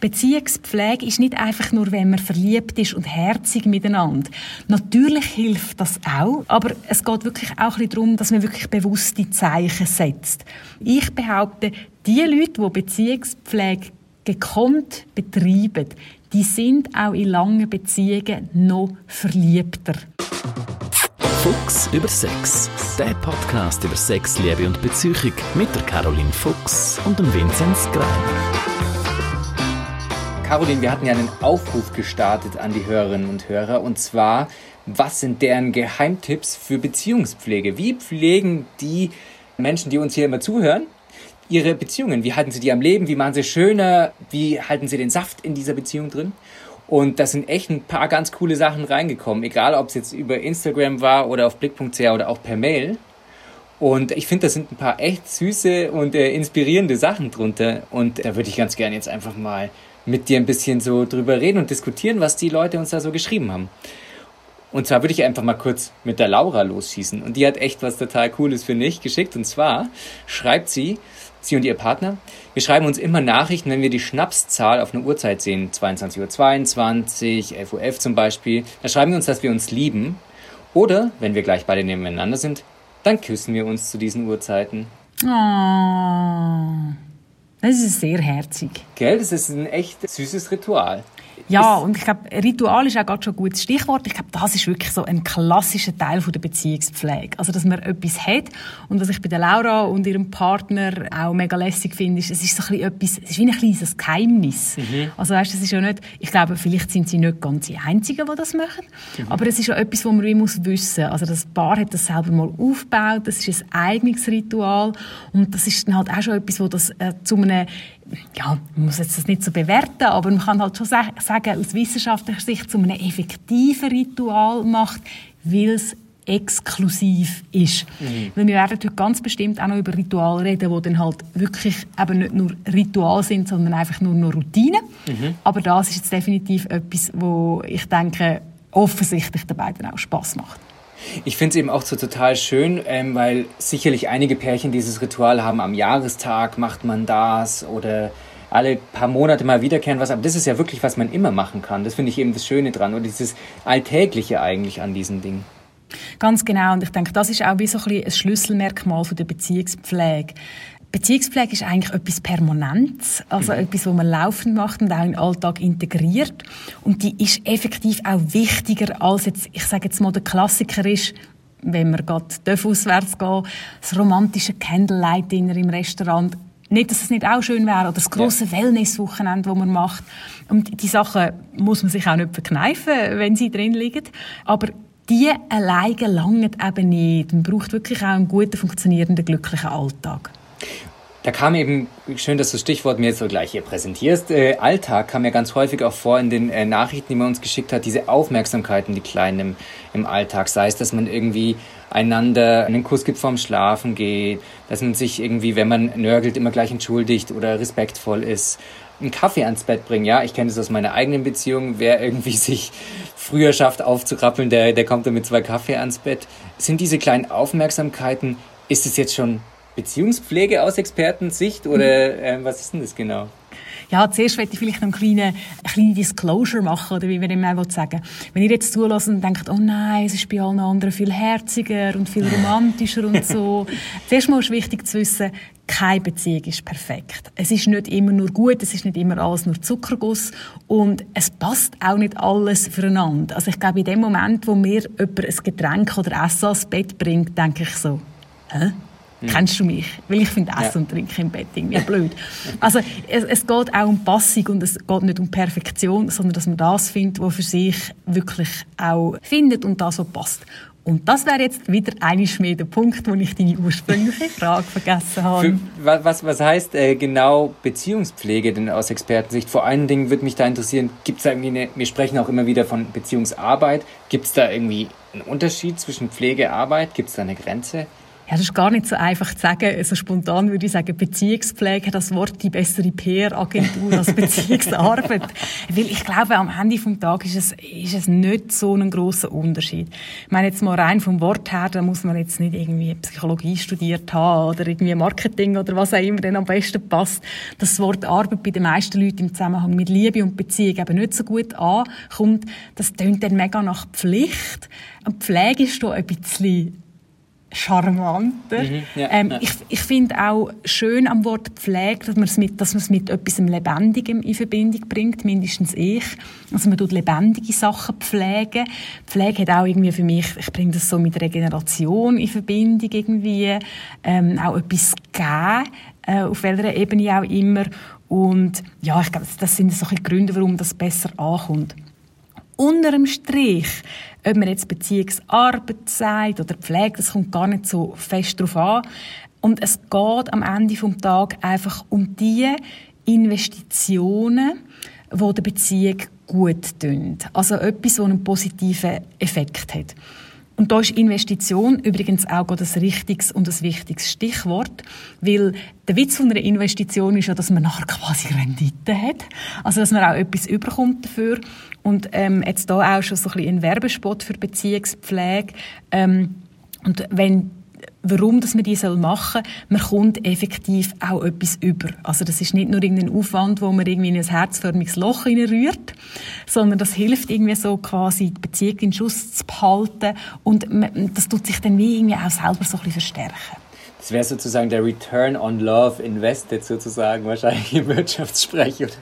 Beziehungspflege ist nicht einfach nur, wenn man verliebt ist und herzig miteinander. Natürlich hilft das auch, aber es geht wirklich auch darum, dass man wirklich bewusste Zeichen setzt. Ich behaupte, die Leute, die Beziehungspflege gekonnt betreiben, die sind auch in langen Beziehungen noch verliebter. Fuchs über Sex. Der Podcast über Sex, Liebe und Beziehung mit der Caroline Fuchs und dem Vinzenz Greiner. Caroline, wir hatten ja einen Aufruf gestartet an die Hörerinnen und Hörer und zwar, was sind deren Geheimtipps für Beziehungspflege? Wie pflegen die Menschen, die uns hier immer zuhören, ihre Beziehungen? Wie halten sie die am Leben? Wie machen sie schöner? Wie halten sie den Saft in dieser Beziehung drin? Und da sind echt ein paar ganz coole Sachen reingekommen, egal ob es jetzt über Instagram war oder auf blick.ch oder auch per Mail. Und ich finde, da sind ein paar echt süße und äh, inspirierende Sachen drunter. Und da würde ich ganz gerne jetzt einfach mal mit dir ein bisschen so drüber reden und diskutieren, was die Leute uns da so geschrieben haben. Und zwar würde ich einfach mal kurz mit der Laura losschießen. Und die hat echt was total Cooles für mich geschickt. Und zwar schreibt sie, sie und ihr Partner, wir schreiben uns immer Nachrichten, wenn wir die Schnapszahl auf eine Uhrzeit sehen. 22.22 Uhr, 22, 11.11 Uhr zum Beispiel. Da schreiben wir uns, dass wir uns lieben. Oder, wenn wir gleich beide nebeneinander sind, dann küssen wir uns zu diesen Uhrzeiten. Oh. Das ist sehr herzig. Gell, das ist ein echt süßes Ritual. Ja, und ich glaube, Ritual ist auch gerade schon ein gutes Stichwort. Ich glaube, das ist wirklich so ein klassischer Teil von der Beziehungspflege. Also, dass man etwas hat. Und was ich bei der Laura und ihrem Partner auch mega lässig finde, ist, es ist so ein bisschen etwas, es ist wie ein kleines Geheimnis. Mhm. Also, weißt, es ist ja nicht, ich glaube, vielleicht sind sie nicht ganz die Einzigen, die das machen. Mhm. Aber es ist ja etwas, was man wie muss wissen. Also, das Paar hat das selber mal aufgebaut. Das ist ein eigenes Ritual. Und das ist dann halt auch schon etwas, wo das äh, zu einem ja, man muss jetzt das nicht so bewerten, aber man kann halt schon sagen, aus wissenschaftlicher Sicht zu einem effektiven Ritual macht, weil es exklusiv ist. Mhm. Weil wir werden heute ganz bestimmt auch noch über Rituale reden, die dann halt wirklich eben nicht nur Ritual sind, sondern einfach nur noch Routine. Mhm. Aber das ist jetzt definitiv etwas, wo ich denke, offensichtlich den beiden auch Spaß macht. Ich finde es eben auch so total schön, ähm, weil sicherlich einige Pärchen dieses Ritual haben. Am Jahrestag macht man das oder alle paar Monate mal wiederkehren was. Aber das ist ja wirklich, was man immer machen kann. Das finde ich eben das Schöne dran und dieses Alltägliche eigentlich an diesen Dingen. Ganz genau. Und ich denke, das ist auch wie so ein, ein Schlüsselmerkmal von der Beziehungspflege. Beziehungspflege ist eigentlich etwas Permanentes, also mhm. etwas, was man laufend macht und auch in den Alltag integriert. Und die ist effektiv auch wichtiger als jetzt, ich sage jetzt mal, der Klassiker ist, wenn wir gerade auswärts gehen, das romantische Candlelight-Dinner im Restaurant. Nicht, dass es nicht auch schön wäre, oder das große ja. Wellness-Wochenende, das man macht. Und die Sachen muss man sich auch nicht verkneifen, wenn sie drin liegen. Aber die alleine langen eben nicht. Man braucht wirklich auch einen guten, funktionierenden, glücklichen Alltag. Da kam eben, schön, dass du das Stichwort mir jetzt so gleich hier präsentierst, äh, Alltag kam ja ganz häufig auch vor in den äh, Nachrichten, die man uns geschickt hat, diese Aufmerksamkeiten, die kleinen im, im Alltag. Sei es, dass man irgendwie einander einen Kuss gibt vorm Schlafen geht, dass man sich irgendwie, wenn man nörgelt, immer gleich entschuldigt oder respektvoll ist. Einen Kaffee ans Bett bringen, ja, ich kenne das aus meiner eigenen Beziehung. Wer irgendwie sich früher schafft aufzurappeln, der, der kommt dann mit zwei Kaffee ans Bett. Sind diese kleinen Aufmerksamkeiten, ist es jetzt schon Beziehungspflege aus Expertensicht oder äh, was ist denn das genau? Ja, zuerst möchte ich vielleicht noch eine kleine, eine kleine Disclosure machen, oder wie wir immer sagen Wenn ihr jetzt zulässt und denkt, oh nein, es ist bei allen anderen viel herziger und viel romantischer und so. Zuerst mal ist wichtig zu wissen, keine Beziehung ist perfekt. Es ist nicht immer nur gut, es ist nicht immer alles nur Zuckerguss und es passt auch nicht alles füreinander. Also ich glaube, in dem Moment, wo mir jemand ein Getränk oder Essen ans Bett bringt, denke ich so, hä? Hm. Kennst du mich? Weil ich finde Essen ja. und Trinken im Bett irgendwie blöd. Also es, es, geht auch um Passung und es geht nicht um Perfektion, sondern dass man das findet, was für sich wirklich auch findet und das so passt. Und das wäre jetzt wieder einiges mehr der Punkt, wo ich deine ursprüngliche Frage vergessen habe. Für, was, was heißt äh, genau Beziehungspflege denn aus Expertensicht? Vor allen Dingen würde mich da interessieren, gibt es da irgendwie eine, wir sprechen auch immer wieder von Beziehungsarbeit, gibt es da irgendwie einen Unterschied zwischen Pflege und Arbeit? Gibt es da eine Grenze? Ja, das ist gar nicht so einfach zu sagen. So spontan würde ich sagen, Beziehungspflege, das Wort die bessere PR-Agentur als Beziehungsarbeit. Weil ich glaube, am Ende vom Tag ist es, ist es nicht so ein grosser Unterschied. Ich meine, jetzt mal rein vom Wort her, da muss man jetzt nicht irgendwie Psychologie studiert haben oder irgendwie Marketing oder was auch immer dann am besten passt. Das Wort Arbeit bei den meisten Leuten im Zusammenhang mit Liebe und Beziehung eben nicht so gut ankommt. Das tönt dann mega nach Pflicht. Und Pflege ist da ein bisschen charmanter. Mhm, ja, ähm, ja. Ich, ich finde auch schön am Wort Pflege, dass man es mit, dass man es mit etwas Lebendigem in Verbindung bringt, mindestens ich. Also man tut lebendige Sachen pflegen. Pflege hat auch irgendwie für mich, ich bringe das so mit Regeneration in Verbindung irgendwie, ähm, auch etwas geben, äh, auf welcher Ebene auch immer. Und ja, ich glaube, das sind so die Gründe, warum das besser ankommt unter dem Strich, ob man jetzt Beziehungsarbeit sagt oder Pflege, das kommt gar nicht so fest drauf an. Und es geht am Ende vom Tag einfach um die Investitionen, die der Beziehung gut tun. Also etwas, das einen positiven Effekt hat. Und da ist Investition übrigens auch das richtiges und das wichtiges Stichwort, weil der Witz von einer Investition ist ja, dass man nachher quasi Rendite hat, also dass man auch etwas überkommt dafür. Und ähm, jetzt da auch schon so ein, bisschen ein Werbespot für Beziehungspflege. Ähm, und wenn warum dass man die machen soll. Man kommt effektiv auch etwas über. Also das ist nicht nur irgendein Aufwand, wo man irgendwie in ein herzförmiges Loch rührt, sondern das hilft irgendwie so quasi die Beziehung in Schuss zu behalten und man, das tut sich dann wie irgendwie auch selber so ein bisschen verstärken. Das wäre sozusagen der Return on Love Invested sozusagen wahrscheinlich im Wirtschaftssprech. Oder?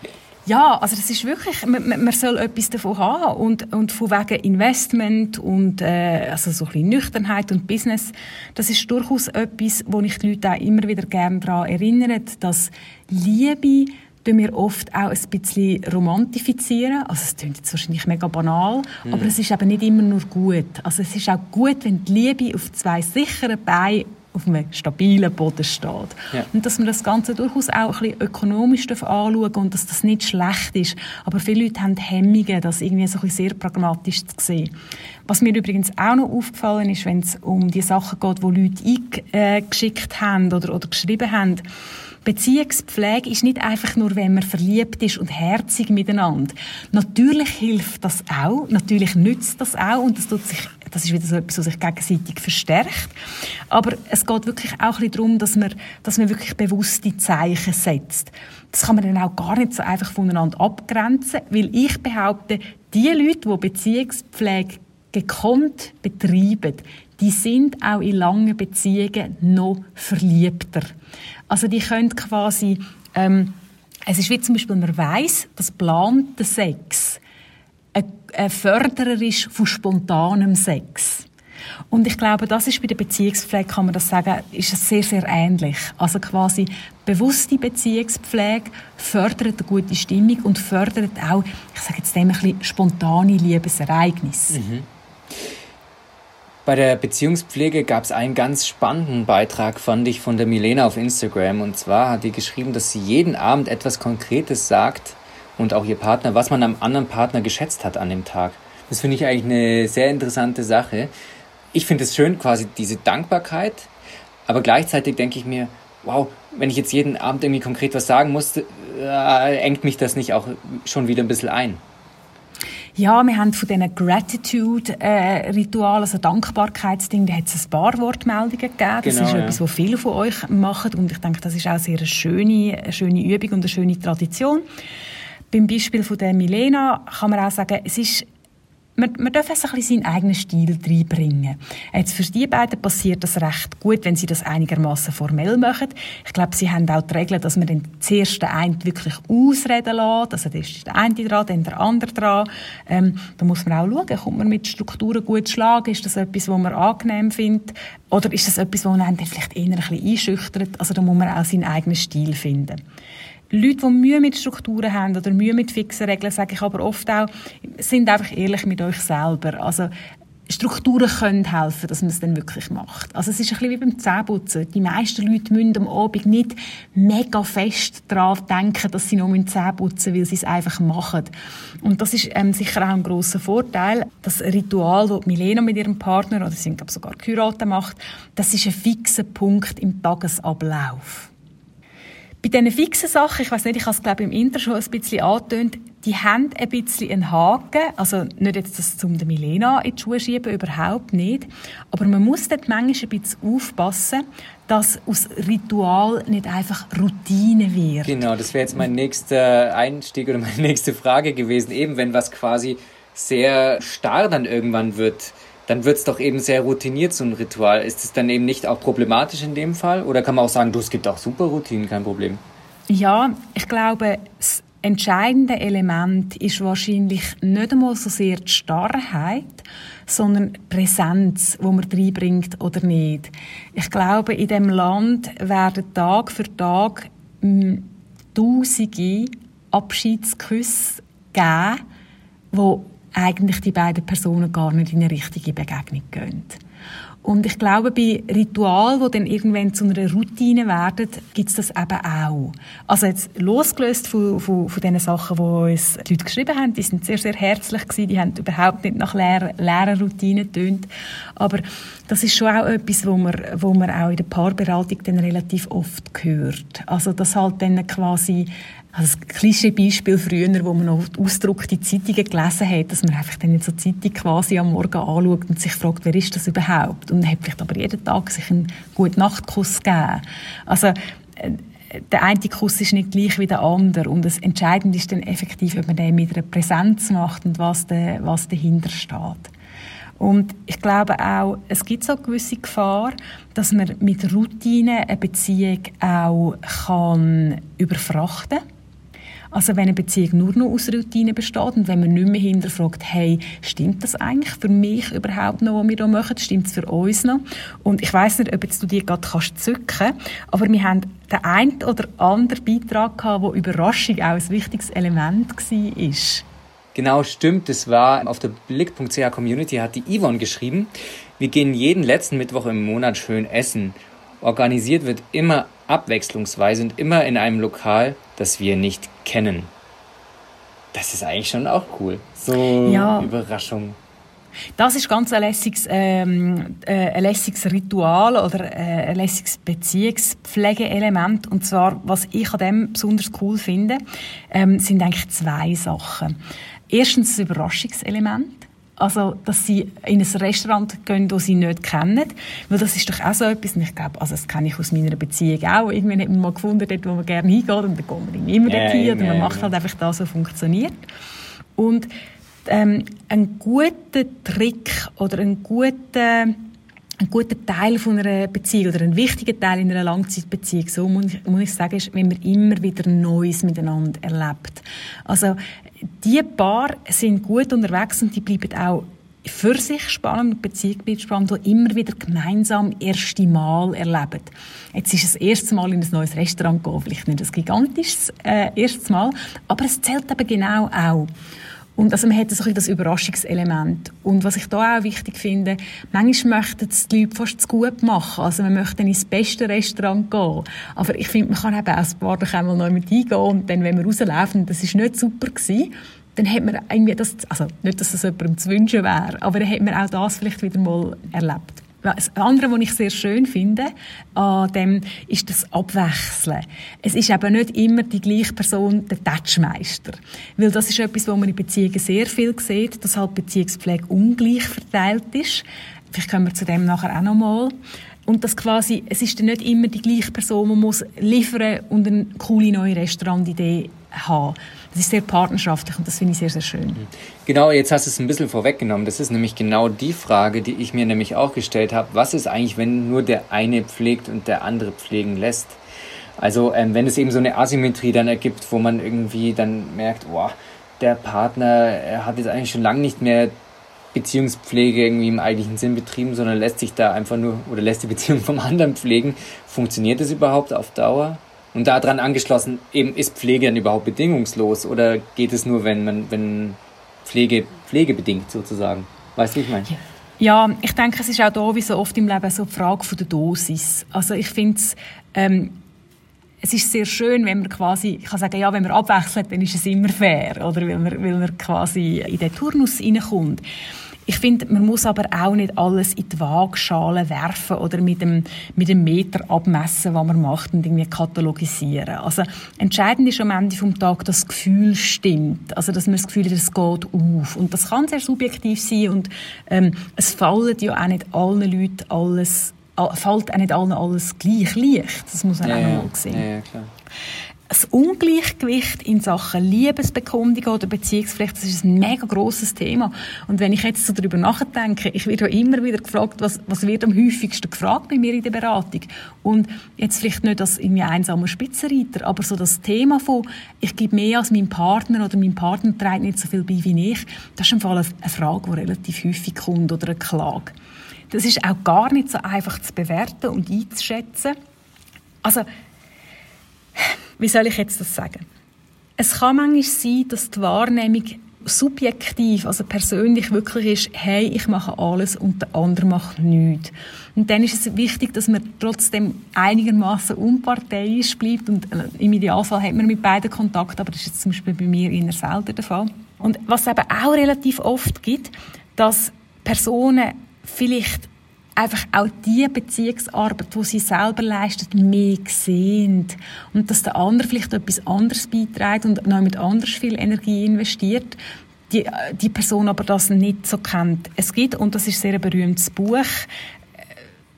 Ja, also das ist wirklich, man, man soll etwas davon haben und, und von wegen Investment und äh, also so ein bisschen Nüchternheit und Business, das ist durchaus etwas, wo ich die Leute auch immer wieder gerne daran erinnere, dass Liebe tun wir oft auch ein bisschen romantifizieren. Also es klingt jetzt wahrscheinlich mega banal, mhm. aber es ist eben nicht immer nur gut. Also es ist auch gut, wenn die Liebe auf zwei sicheren Beinen auf einem stabilen Boden steht. Ja. Und dass man das Ganze durchaus auch ein bisschen ökonomisch anschauen und dass das nicht schlecht ist. Aber viele Leute haben Hemmungen, das irgendwie so ein bisschen sehr pragmatisch zu sehen. Was mir übrigens auch noch aufgefallen ist, wenn es um die Sachen geht, die Leute eingeschickt haben oder, oder geschrieben haben, Beziehungspflege ist nicht einfach nur, wenn man verliebt ist und herzig miteinander. Natürlich hilft das auch, natürlich nützt das auch und das tut sich das ist wieder so etwas, was sich gegenseitig verstärkt. Aber es geht wirklich auch ein darum, dass man, dass man wirklich bewusste Zeichen setzt. Das kann man dann auch gar nicht so einfach voneinander abgrenzen, weil ich behaupte, die Leute, die Beziehungspflege gekonnt betreiben, die sind auch in langen Beziehungen noch verliebter. Also die können quasi, ähm, es ist wie zum Beispiel, man weiß, dass plante Sex ein Förderer ist von spontanem Sex. Und ich glaube, das ist bei der Beziehungspflege, kann man das sagen, ist sehr, sehr ähnlich. Also quasi bewusste Beziehungspflege fördert eine gute Stimmung und fördert auch, ich sage jetzt dem ein bisschen spontane Liebesereignisse. Mhm. Bei der Beziehungspflege gab es einen ganz spannenden Beitrag, fand ich, von der Milena auf Instagram. Und zwar hat die geschrieben, dass sie jeden Abend etwas Konkretes sagt, und auch ihr Partner, was man am anderen Partner geschätzt hat an dem Tag. Das finde ich eigentlich eine sehr interessante Sache. Ich finde es schön, quasi diese Dankbarkeit, aber gleichzeitig denke ich mir, wow, wenn ich jetzt jeden Abend irgendwie konkret was sagen muss, äh, engt mich das nicht auch schon wieder ein bisschen ein. Ja, wir haben von diesen Gratitude-Ritualen, also Dankbarkeitsding, da hat es ein paar Wortmeldungen gegeben. Das genau, ist ja. etwas, was viele von euch machen und ich denke, das ist auch sehr eine schöne, eine schöne Übung und eine schöne Tradition. Beim Beispiel von der Milena kann man auch sagen, es ist man, man darf ein bisschen seinen eigenen Stil reinbringen. Jetzt für die beiden passiert das recht gut, wenn sie das einigermaßen formell machen. Ich glaube, sie haben auch die Regel, dass man den zuerst den einen wirklich ausreden lässt. Also da ist der eine dran, dann der andere dran. Ähm, da muss man auch schauen, kommt man mit Strukturen gut schlagen? Ist das etwas, was man angenehm findet? Oder ist das etwas, was einen vielleicht eher ein bisschen einschüchtert? Also da muss man auch seinen eigenen Stil finden. Leute, die Mühe mit Strukturen haben oder Mühe mit fixen Regeln, sage ich aber oft auch, sind einfach ehrlich mit euch selber. Also Strukturen können helfen, dass man es dann wirklich macht. Also es ist ein bisschen wie beim Zähneputzen. Die meisten Leute müssen am Abend nicht mega fest daran denken, dass sie noch Zähne putzen weil sie es einfach machen. Und das ist ähm, sicher auch ein grosser Vorteil. Das Ritual, das Milena mit ihrem Partner, oder sie sind glaube sogar geheiratet macht, das ist ein fixer Punkt im Tagesablauf. Bei diesen fixen Sachen, ich weiß nicht, ich habe es glaube im Inter schon ein bisschen angetönt, die haben ein bisschen einen Haken. Also nicht jetzt das zum der Milena in die Schuhe schieben, überhaupt nicht. Aber man muss dort manchmal ein bisschen aufpassen, dass aus Ritual nicht einfach Routine wird. Genau, das wäre jetzt mein nächster Einstieg oder meine nächste Frage gewesen. Eben, wenn was quasi sehr starr dann irgendwann wird, dann wird es doch eben sehr routiniert, so ein Ritual. Ist es dann eben nicht auch problematisch in dem Fall? Oder kann man auch sagen, du, es gibt auch super Routinen, kein Problem? Ja, ich glaube, das entscheidende Element ist wahrscheinlich nicht einmal so sehr die Starrheit, sondern die Präsenz, wo man reinbringt oder nicht. Ich glaube, in dem Land werden Tag für Tag hm, tausende Abschiedsküsse geben, wo eigentlich die beiden Personen gar nicht in eine richtige Begegnung gehen. Und ich glaube, bei Ritualen, die dann irgendwann zu einer Routine werden, gibt es das eben auch. Also jetzt losgelöst von, von, von den Sachen, die uns die Leute geschrieben haben, die sind sehr, sehr herzlich gewesen, die haben überhaupt nicht nach leeren, Routinen getönt. Aber das ist schon auch etwas, wo man, wo man auch in der Paarberatung dann relativ oft hört. Also das halt dann quasi also das Klischee-Beispiel früher, wo man noch ausgedruckte Zeitungen gelesen hat, dass man einfach dann so Zeitung quasi am Morgen anschaut und sich fragt, wer ist das überhaupt? Und hat vielleicht aber jeden Tag sich einen guten Nachtkuss gegeben. Also, äh, der eine Kuss ist nicht gleich wie der andere und das Entscheidende ist dann effektiv, ob man den mit einer Präsenz macht und was, de, was dahinter steht. Und ich glaube auch, es gibt so eine gewisse Gefahr, dass man mit Routinen eine Beziehung auch kann überfrachten kann also wenn eine Beziehung nur noch aus Routine besteht und wenn man nicht mehr hinterfragt, hey, stimmt das eigentlich für mich überhaupt noch, was wir hier machen? Stimmt es für uns noch? Und ich weiß nicht, ob jetzt du die gerade kannst zücken, aber wir haben den einen oder anderen Beitrag gehabt, wo Überraschung auch ein wichtiges Element war. Genau, stimmt. Das war auf der Blick.ch Community hat die Yvonne geschrieben. Wir gehen jeden letzten Mittwoch im Monat schön essen. Organisiert wird immer abwechslungsweise und immer in einem Lokal, das wir nicht kennen. Das ist eigentlich schon auch cool. So ja. Überraschung. Das ist ganz ein lässiges, ähm, äh, ein lässiges Ritual oder äh, ein lässiges Beziehungspflegeelement. Und zwar, was ich an dem besonders cool finde, ähm, sind eigentlich zwei Sachen. Erstens das Überraschungselement. Also, dass sie in ein Restaurant gehen, das sie nicht kennen. Weil das ist doch auch so etwas, und ich glaube, also das kenne ich aus meiner Beziehung auch. Irgendwann hat man mal gefunden, dort, wo man gerne hingeht, und dann kommt man immer yeah, dorthin, oder man macht halt einfach das, was funktioniert. Und ähm, ein guter Trick oder ein guter ein guter Teil von einer Beziehung oder ein wichtiger Teil in einer Langzeitbeziehung, so muss ich, muss ich sagen, ist, wenn man immer wieder Neues miteinander erlebt. Also die Paar sind gut unterwegs und die bleiben auch für sich spannend und Beziehung bleibt spannend, die immer wieder gemeinsam erste Mal erleben. Jetzt ist es das erste Mal in ein neues Restaurant gehen, vielleicht nicht ein gigantisches äh, erstes Mal, aber es zählt eben genau auch. Und also man hat so ein das Überraschungselement. Und was ich da auch wichtig finde, manchmal möchten es die Leute fast zu gut machen. Also man möchte ins beste Restaurant gehen. Aber ich finde, man kann eben ein paar Tage einmal noch mit hingehen und dann, wenn wir rauslaufen, das ist nicht super gewesen, dann hat man irgendwie das, also nicht, dass das jemandem zu wünschen wäre, aber dann hat man auch das vielleicht wieder mal erlebt. Das andere, was ich sehr schön finde, an dem, ist das Abwechseln. Es ist eben nicht immer die gleiche Person der Touchmeister. Weil das ist etwas, was man in Beziehungen sehr viel sieht, dass halt Beziehungspflege ungleich verteilt ist. Vielleicht kommen wir zu dem nachher auch noch mal. Und das quasi, es ist dann nicht immer die gleiche Person, die muss liefern und eine coole neue Restaurantidee haben. Das ist sehr partnerschaftlich und das finde ich sehr, sehr schön. Genau, jetzt hast du es ein bisschen vorweggenommen. Das ist nämlich genau die Frage, die ich mir nämlich auch gestellt habe. Was ist eigentlich, wenn nur der eine pflegt und der andere pflegen lässt? Also ähm, wenn es eben so eine Asymmetrie dann ergibt, wo man irgendwie dann merkt, boah, der Partner hat jetzt eigentlich schon lange nicht mehr Beziehungspflege irgendwie im eigentlichen Sinn betrieben, sondern lässt sich da einfach nur oder lässt die Beziehung vom anderen pflegen. Funktioniert das überhaupt auf Dauer? Und daran angeschlossen, eben ist Pflege dann überhaupt bedingungslos oder geht es nur, wenn man, wenn Pflege pflegebedingt sozusagen? Weißt du, wie ich meine? Ja. Ich denke, es ist auch da, wie so oft im Leben, so die Frage von der Dosis. Also ich finde es, ähm, es ist sehr schön, wenn man quasi, ich kann sagen, ja, wenn man abwechselt, dann ist es immer fair, oder? Weil man, weil man quasi in den Turnus reinkommt. Ich finde, man muss aber auch nicht alles in die Waagschale werfen oder mit dem, mit dem Meter abmessen, was man macht und irgendwie katalogisieren. Also, entscheidend ist am Ende vom Tag, dass das Gefühl stimmt. Also, dass man das Gefühl hat, es geht auf. Und das kann sehr subjektiv sein und, ähm, es fallen ja auch nicht allen Leuten alles fällt auch nicht allen alles gleich leicht. Das muss man ja, auch noch sehen. Ja, ja, klar. Das Ungleichgewicht in Sachen Liebesbekundung oder Beziehungspflicht, das ist ein mega grosses Thema. Und wenn ich jetzt so darüber nachdenke, ich werde ja immer wieder gefragt, was, was wird am häufigsten gefragt bei mir in der Beratung? Und jetzt vielleicht nicht als irgendwie einsamer Spitzenreiter, aber so das Thema von, ich gebe mehr als mein Partner oder mein Partner trägt nicht so viel bei wie ich, das ist im Fall eine Frage, die relativ häufig kommt oder eine Klage. Das ist auch gar nicht so einfach zu bewerten und einzuschätzen. Also, wie soll ich jetzt das sagen? Es kann manchmal sein, dass die Wahrnehmung subjektiv, also persönlich wirklich ist, hey, ich mache alles und der andere macht nichts. Und dann ist es wichtig, dass man trotzdem einigermaßen unparteiisch bleibt und äh, im Idealfall hat man mit beiden Kontakt, aber das ist jetzt zum Beispiel bei mir eher selten der Fall. Und was es eben auch relativ oft gibt, dass Personen vielleicht einfach auch die Beziehungsarbeit, die sie selber leistet, mehr sehen. Und dass der andere vielleicht etwas anderes beiträgt und noch mit anders viel Energie investiert, die, die Person aber das nicht so kennt. Es gibt, und das ist sehr ein berühmtes Buch, äh,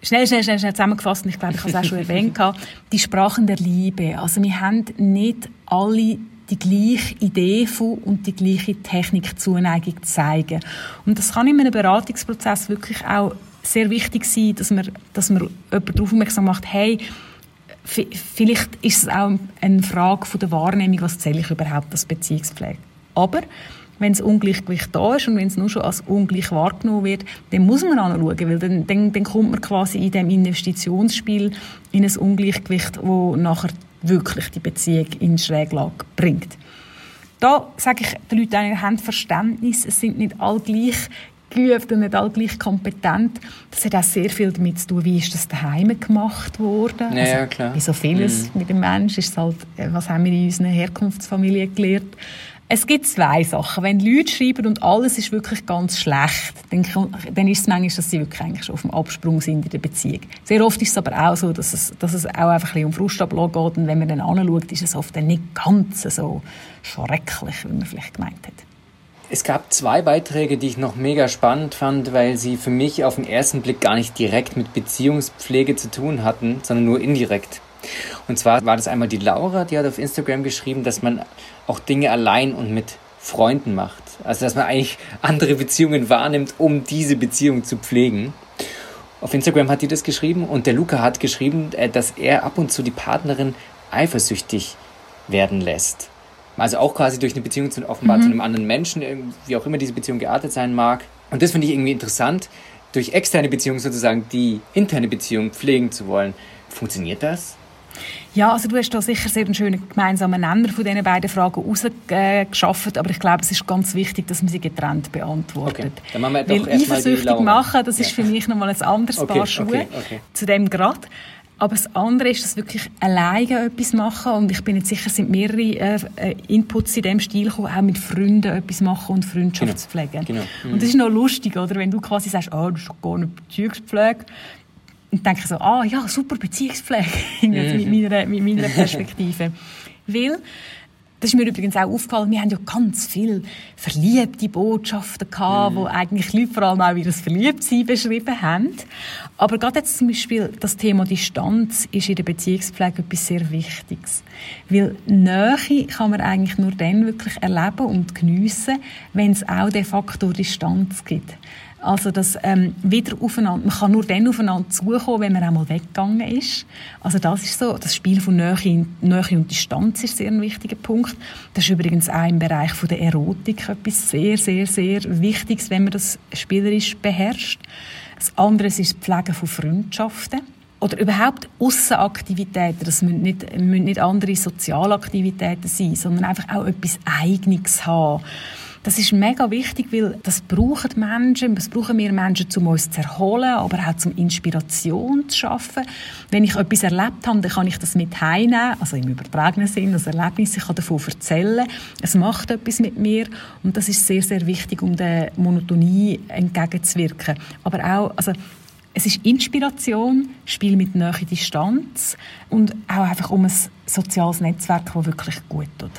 schnell, schnell, schnell, schnell zusammengefasst, und ich glaube, ich habe es auch schon erwähnt, die Sprachen der Liebe. Also wir haben nicht alle die gleiche Idee von und die gleiche Technik Zuneigung zeigen. Und das kann in einem Beratungsprozess wirklich auch sehr wichtig sein, dass man, dass man jemanden darauf aufmerksam macht, hey, vielleicht ist es auch eine Frage von der Wahrnehmung, was zähle ich überhaupt als Beziehungspflege. Aber wenn das Ungleichgewicht da ist und wenn es nur schon als ungleich wahrgenommen wird, dann muss man anschauen, weil dann, dann, dann kommt man quasi in dem Investitionsspiel in ein Ungleichgewicht, wo nachher wirklich die Beziehung in Schräglage bringt. Da sage ich den Leuten haben Verständnis, es sind nicht alle gleich geübt und nicht alle gleich kompetent. Das hat auch sehr viel damit zu tun, wie ist das daheim gemacht worden. Ja, also, klar. Wie so vieles mhm. mit dem Menschen ist halt, äh, was haben wir in unseren Herkunftsfamilien gelernt. Es gibt zwei Sachen. Wenn Leute schreiben und alles ist wirklich ganz schlecht, dann, dann ist es manchmal, dass sie wirklich eigentlich schon auf dem Absprung sind in der Beziehung. Sehr oft ist es aber auch so, dass es, dass es auch einfach ein bisschen um Frustablag geht und wenn man dann anschaut, ist es oft dann nicht ganz so schrecklich, wie man vielleicht gemeint hat. Es gab zwei Beiträge, die ich noch mega spannend fand, weil sie für mich auf den ersten Blick gar nicht direkt mit Beziehungspflege zu tun hatten, sondern nur indirekt. Und zwar war das einmal die Laura, die hat auf Instagram geschrieben, dass man auch Dinge allein und mit Freunden macht. Also dass man eigentlich andere Beziehungen wahrnimmt, um diese Beziehung zu pflegen. Auf Instagram hat die das geschrieben und der Luca hat geschrieben, äh, dass er ab und zu die Partnerin eifersüchtig werden lässt. Also auch quasi durch eine Beziehung zu, offenbar mhm. zu einem anderen Menschen, wie auch immer diese Beziehung geartet sein mag. Und das finde ich irgendwie interessant, durch externe Beziehungen sozusagen die interne Beziehung pflegen zu wollen. Funktioniert das? Ja, also du hast da sicher sehr einen schönen gemeinsamen Nenner von diesen beiden Fragen rausgeschafft, aber ich glaube, es ist ganz wichtig, dass man sie getrennt beantwortet. Okay. Dann machen wir doch Weil eifersüchtig machen, das ja. ist für mich nochmal ein anderes okay, Paar Schuhe okay, okay. zu dem Grad. Aber das andere ist, dass wirklich alleine etwas machen. Und ich bin jetzt sicher, es sind mehrere äh, Inputs in diesem Stil gekommen, auch mit Freunden etwas machen und Freundschaft genau. pflegen. Genau. Mhm. Und das ist noch lustig, oder? Wenn du quasi sagst, oh, das ist gar nicht Beziehungspflege. Und denke so, ah, ja, super Beziehungspflege. Mhm. mit, meiner, mit meiner Perspektive. Weil, das ist mir übrigens auch aufgefallen, wir haben ja ganz viele verliebte Botschaften gehabt, mhm. wo eigentlich Leute vor allem auch das Verliebtsein beschrieben haben. Aber gerade jetzt zum Beispiel das Thema Distanz ist in der Beziehungspflege etwas sehr Wichtiges. Weil Nähe kann man eigentlich nur dann wirklich erleben und geniessen, wenn es auch den Faktor Distanz gibt. Also das ähm, wieder aufeinander, man kann nur dann aufeinander zukommen, wenn man einmal weggegangen ist. Also das ist so, das Spiel von Nähe, Nähe und Distanz ist sehr ein wichtiger Punkt. Das ist übrigens auch im Bereich von der Erotik etwas sehr, sehr, sehr Wichtiges, wenn man das spielerisch beherrscht. Das andere ist das Pflegen von Freundschaften oder überhaupt Aussenaktivitäten, das müssen nicht, müssen nicht andere Sozialaktivitäten sein, sondern einfach auch etwas Eigenes haben das ist mega wichtig, weil das brauchen Menschen, das brauchen wir Menschen, um uns zu erholen, aber auch zum Inspiration zu schaffen. Wenn ich etwas erlebt habe, dann kann ich das mit heimnehmen, also im übertragenen Sinn, das Erlebnis, ich kann davon erzählen. Es macht etwas mit mir und das ist sehr, sehr wichtig, um der Monotonie entgegenzuwirken. Aber auch, also es ist Inspiration, Spiel mit naher Distanz und auch einfach um ein soziales Netzwerk, das wirklich gut tut.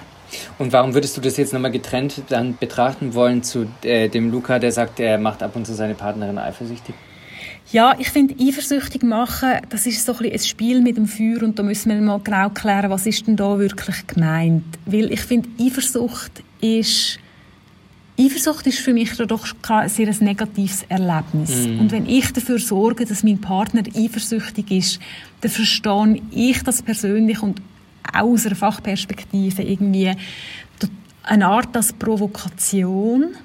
Und warum würdest du das jetzt nochmal getrennt dann betrachten wollen zu äh, dem Luca, der sagt, er macht ab und zu seine Partnerin eifersüchtig? Ja, ich finde, eifersüchtig machen, das ist so ein, ein Spiel mit dem Feuer und da müssen wir mal genau klären, was ist denn da wirklich gemeint. Weil ich finde, Eifersucht ist Eifersucht ist für mich doch ein sehr negatives Erlebnis. Mm. Und wenn ich dafür sorge, dass mein Partner eifersüchtig ist, dann verstehe ich das persönlich und aus einer Fachperspektive irgendwie eine Art als Provokation.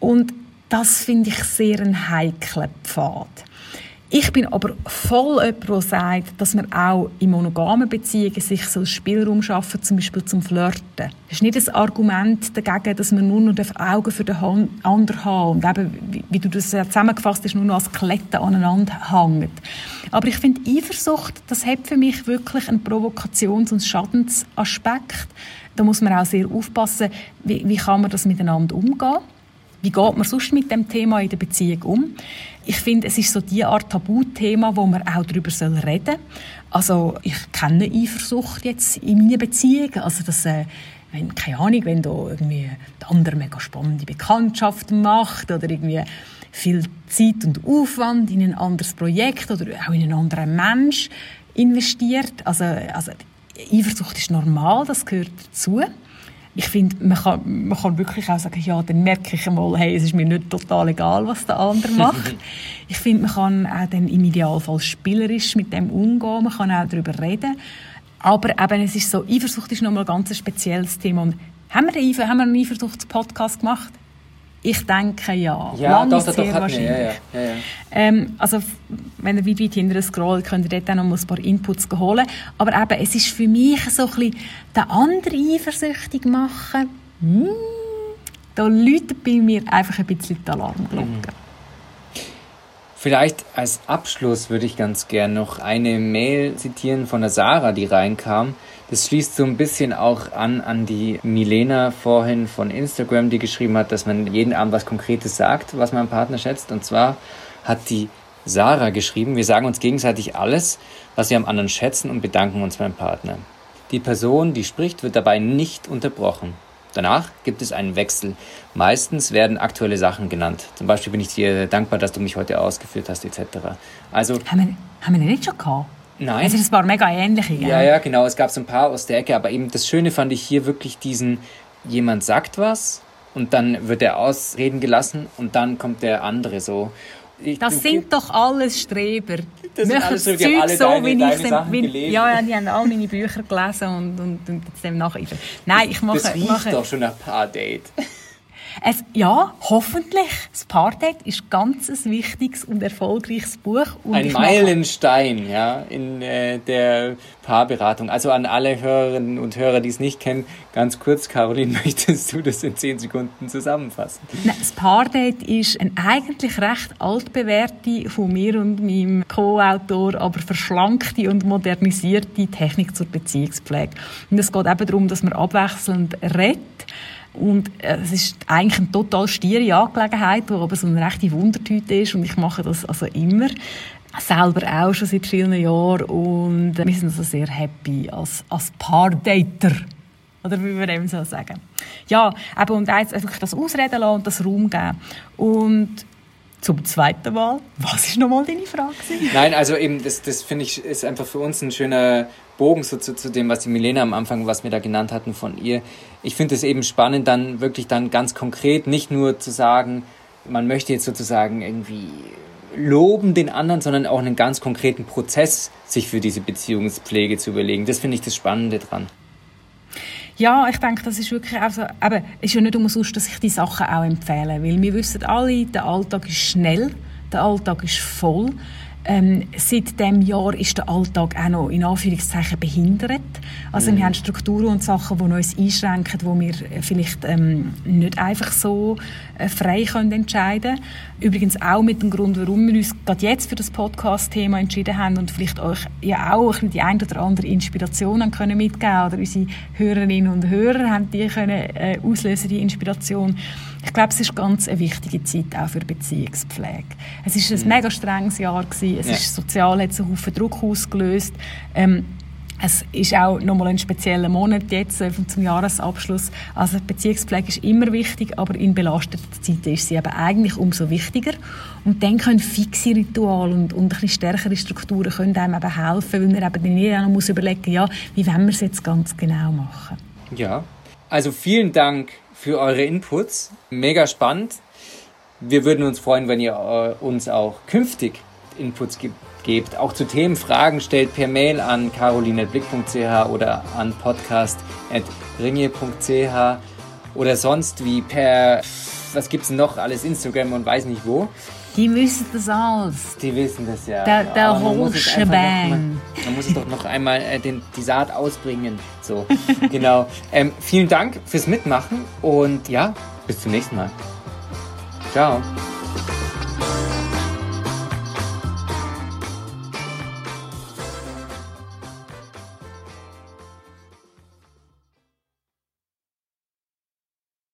Und das finde ich sehr einen heiklen Pfad. Ich bin aber voll jemand, der sagt, dass man auch in monogamen Beziehungen sich so Spielraum schaffen, zum Beispiel zum Flirten. Das ist nicht ein Argument dagegen, dass man nur noch Augen für den anderen haben und eben, wie, du das zusammengefasst hast, nur noch als Kletten aneinander hängt. Aber ich finde, Eifersucht, das hat für mich wirklich einen Provokations- und Schadensaspekt. Da muss man auch sehr aufpassen, wie, wie kann man das miteinander umgehen. Wie geht man sonst mit dem Thema in der Beziehung um? Ich finde, es ist so die Art Tabuthema, wo man auch darüber reden soll. Also ich kenne Eifersucht jetzt in meinen Beziehungen. Also das, äh, wenn, keine Ahnung, wenn da irgendwie der andere mega spannende Bekanntschaften macht oder irgendwie viel Zeit und Aufwand in ein anderes Projekt oder auch in einen anderen Mensch investiert. Also, also Eifersucht ist normal, das gehört dazu ich finde, man kann, man kann wirklich auch sagen, ja, dann merke ich einmal, hey, es ist mir nicht total egal, was der andere macht. ich finde, man kann auch dann im Idealfall spielerisch mit dem umgehen, man kann auch darüber reden. Aber eben, es ist so, Eifersucht ist nochmal ein ganz spezielles Thema. Und haben wir einen, Eifersuchtspodcast gemacht? Ich denke ja. Ja, Lang doch, doch, doch, wahrscheinlich. Ja, ja, ja, ähm, also, wenn ihr weit, weit hinterher scrollt, könnt ihr dort auch noch ein paar Inputs holen. Aber eben, es ist für mich so ein bisschen, den anderen eifersüchtig machen, hm, da läutet bei mir einfach ein bisschen die Alarmglocke. Mhm. Vielleicht als Abschluss würde ich ganz gern noch eine Mail zitieren von der Sarah, die reinkam. Das schließt so ein bisschen auch an an die Milena vorhin von Instagram, die geschrieben hat, dass man jeden Abend was Konkretes sagt, was man Partner schätzt. Und zwar hat die Sarah geschrieben, wir sagen uns gegenseitig alles, was wir am anderen schätzen und bedanken uns beim Partner. Die Person, die spricht, wird dabei nicht unterbrochen. Danach gibt es einen Wechsel. Meistens werden aktuelle Sachen genannt. Zum Beispiel bin ich dir dankbar, dass du mich heute ausgeführt hast, etc. Also, haben, wir, haben wir nicht schon gehabt? Nein. Also das war mega ähnlich. Ja, ja, genau. Es gab so ein paar aus der Ecke, aber eben das Schöne fand ich hier wirklich diesen, jemand sagt was und dann wird er ausreden gelassen und dann kommt der andere so. Ich, das sind doch alles Streber. Das sind alles Streber, die haben alle so, deine, wie deine ich Sachen wie, gelesen. Ja, ja, die haben alle meine Bücher gelesen und, und, und dem nacheifern. Nein, ich mache... Das riecht mache, doch schon nach Paar-Date. Es, ja, hoffentlich. Das Paardate ist ganz ein wichtiges und erfolgreiches Buch. Und ein Meilenstein ja, in äh, der Paarberatung. Also an alle Hörerinnen und Hörer, die es nicht kennen, ganz kurz, Caroline, möchtest du das in zehn Sekunden zusammenfassen? Nein, das Paardate ist eine eigentlich recht altbewährte, von mir und meinem Co-Autor, aber verschlankte und modernisierte Technik zur Beziehungspflege. Und es geht eben darum, dass man abwechselnd redet, und äh, es ist eigentlich eine total stiere Angelegenheit, die aber so eine rechte Wundertüte ist. Und ich mache das also immer. Selber auch schon seit vielen Jahren. Und wir sind also sehr happy als, als Paardater. Oder wie wir eben so sagen. Ja, eben, und jetzt wirklich das Ausreden lassen und das Raum geben. Und zum zweiten Mal, was ist nochmal deine Frage? Nein, also eben, das, das finde ich, ist einfach für uns ein schöner Bogen so zu, zu dem, was die Milena am Anfang, was wir da genannt hatten von ihr. Ich finde es eben spannend, dann wirklich dann ganz konkret, nicht nur zu sagen, man möchte jetzt sozusagen irgendwie loben den anderen, sondern auch einen ganz konkreten Prozess sich für diese Beziehungspflege zu überlegen. Das finde ich das Spannende dran. Ja, ich denke, das ist wirklich auch so, eben, ist ja nicht umsonst, dass ich die Sachen auch empfehle, weil wir wissen alle, der Alltag ist schnell, der Alltag ist voll Ähm, seit dem Jahr ist der Alltag auch noch in Anführungszeichen behindert. Also mhm. wir haben Strukturen und Sachen, die uns einschränken, wo wir vielleicht ähm, nicht einfach so äh, frei können entscheiden. Übrigens auch mit dem Grund, warum wir uns gerade jetzt für das Podcast-Thema entschieden haben und vielleicht euch ja auch die ein oder andere Inspiration haben können mitgeben oder unsere Hörerinnen und Hörer haben die können äh, auslösen die Inspiration. Ich glaube, es ist ganz eine wichtige Zeit auch für Beziehungspflege. Es ist ein mhm. mega strenges Jahr gewesen. Es ja. ist sozial hat einen Haufen Druck ausgelöst. Ähm, es ist auch nochmal ein spezieller Monat jetzt äh, zum Jahresabschluss. Also Beziehungspflege ist immer wichtig, aber in belasteten Zeiten ist sie eben eigentlich umso wichtiger. Und dann können fixe Rituale und, und ein bisschen stärkere Strukturen können einem eben helfen, weil man eben nicht auch muss überlegen ja, wie wollen wir es jetzt ganz genau machen. Ja, also vielen Dank für eure Inputs. Mega spannend. Wir würden uns freuen, wenn ihr äh, uns auch künftig Inputs gibt gebt. Auch zu Themen Fragen stellt per Mail an carolinetblick.ch oder an podcast.ringier.ch oder sonst wie per, was gibt es noch alles, Instagram und weiß nicht wo. Die wissen das alles. Die wissen das ja. Der, der ja, whole shebang. Man muss es doch noch einmal äh, den, die Saat ausbringen. So, genau. Ähm, vielen Dank fürs Mitmachen und ja, bis zum nächsten Mal. Ciao.